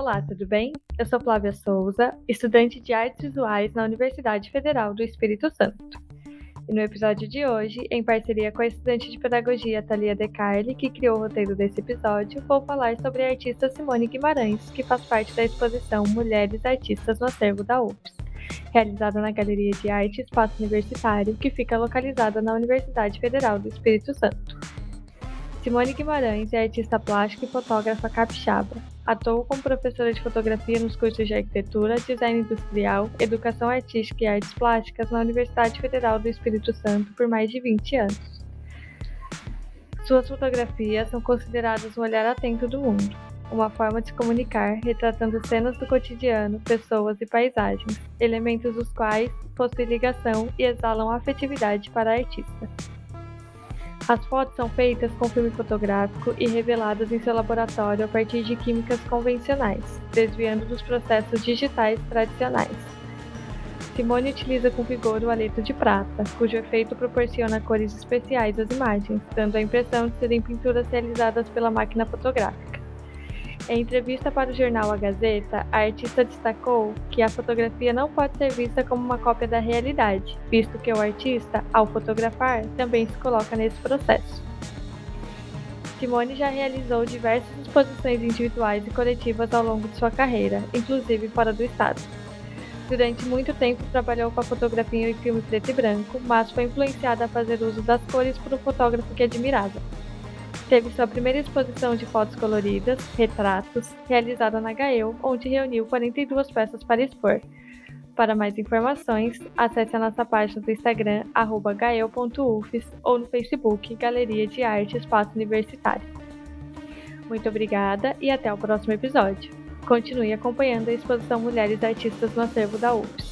Olá, tudo bem? Eu sou Flávia Souza, estudante de Artes Visuais na Universidade Federal do Espírito Santo. E no episódio de hoje, em parceria com a estudante de Pedagogia Thalia De Carli, que criou o roteiro desse episódio, vou falar sobre a artista Simone Guimarães, que faz parte da exposição Mulheres Artistas no Acervo da UFS, realizada na Galeria de Arte Espaço Universitário, que fica localizada na Universidade Federal do Espírito Santo. Simone Guimarães é artista plástica e fotógrafa capixaba. Atuou como professora de fotografia nos cursos de arquitetura, design industrial, educação artística e artes plásticas na Universidade Federal do Espírito Santo por mais de 20 anos. Suas fotografias são consideradas um olhar atento do mundo, uma forma de se comunicar retratando cenas do cotidiano, pessoas e paisagens, elementos dos quais possuem ligação e exalam afetividade para a artista. As fotos são feitas com filme fotográfico e reveladas em seu laboratório a partir de químicas convencionais, desviando dos processos digitais tradicionais. Simone utiliza com vigor o haleto de prata, cujo efeito proporciona cores especiais às imagens, dando a impressão de serem pinturas realizadas pela máquina fotográfica. Em entrevista para o jornal A Gazeta, a artista destacou que a fotografia não pode ser vista como uma cópia da realidade, visto que o artista, ao fotografar, também se coloca nesse processo. Simone já realizou diversas exposições individuais e coletivas ao longo de sua carreira, inclusive fora do estado. Durante muito tempo trabalhou com a fotografia em filme preto e branco, mas foi influenciada a fazer uso das cores por um fotógrafo que admirava teve sua primeira exposição de fotos coloridas, retratos, realizada na Gael, onde reuniu 42 peças para expor. Para mais informações, acesse a nossa página do Instagram, gael.ufes, ou no Facebook, Galeria de Arte Espaço Universitário. Muito obrigada e até o próximo episódio. Continue acompanhando a exposição Mulheres Artistas no Acervo da UFS.